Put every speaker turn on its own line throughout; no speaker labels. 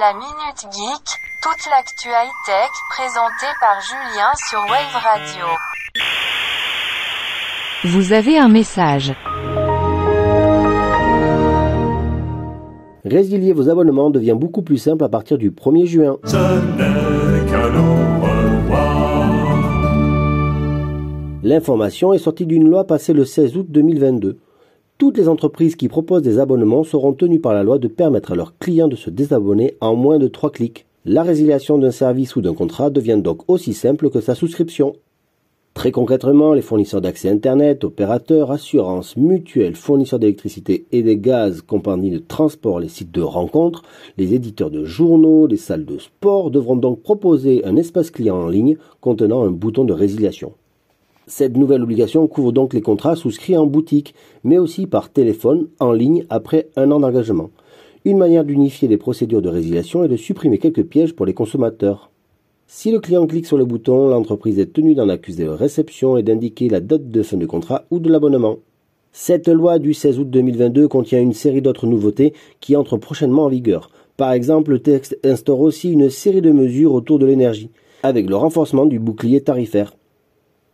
La Minute Geek, toute l'actu high-tech présentée par Julien sur Wave Radio.
Vous avez un message.
Résilier vos abonnements devient beaucoup plus simple à partir du 1er juin.
Ce n'est qu'un au revoir.
L'information est sortie d'une loi passée le 16 août 2022. Toutes les entreprises qui proposent des abonnements seront tenues par la loi de permettre à leurs clients de se désabonner en moins de 3 clics. La résiliation d'un service ou d'un contrat devient donc aussi simple que sa souscription. Très concrètement, les fournisseurs d'accès Internet, opérateurs, assurances, mutuelles, fournisseurs d'électricité et des gaz, compagnies de transport, les sites de rencontres, les éditeurs de journaux, les salles de sport devront donc proposer un espace client en ligne contenant un bouton de résiliation. Cette nouvelle obligation couvre donc les contrats souscrits en boutique, mais aussi par téléphone, en ligne, après un an d'engagement. Une manière d'unifier les procédures de résiliation est de supprimer quelques pièges pour les consommateurs. Si le client clique sur le bouton, l'entreprise est tenue d'en accuser réception et d'indiquer la date de fin de contrat ou de l'abonnement. Cette loi du 16 août 2022 contient une série d'autres nouveautés qui entrent prochainement en vigueur. Par exemple, le texte instaure aussi une série de mesures autour de l'énergie, avec le renforcement du bouclier tarifaire.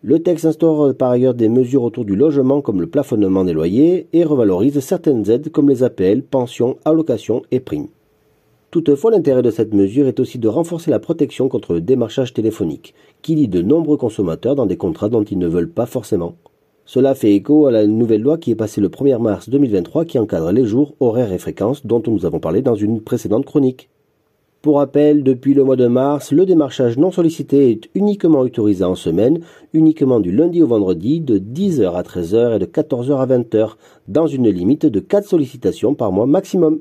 Le texte instaure par ailleurs des mesures autour du logement comme le plafonnement des loyers et revalorise certaines aides comme les APL, pensions, allocations et primes. Toutefois, l'intérêt de cette mesure est aussi de renforcer la protection contre le démarchage téléphonique, qui lie de nombreux consommateurs dans des contrats dont ils ne veulent pas forcément. Cela fait écho à la nouvelle loi qui est passée le 1er mars 2023 qui encadre les jours, horaires et fréquences dont nous avons parlé dans une précédente chronique. Pour rappel, depuis le mois de mars, le démarchage non sollicité est uniquement autorisé en semaine, uniquement du lundi au vendredi, de 10h à 13h et de 14h à 20h, dans une limite de 4 sollicitations par mois maximum.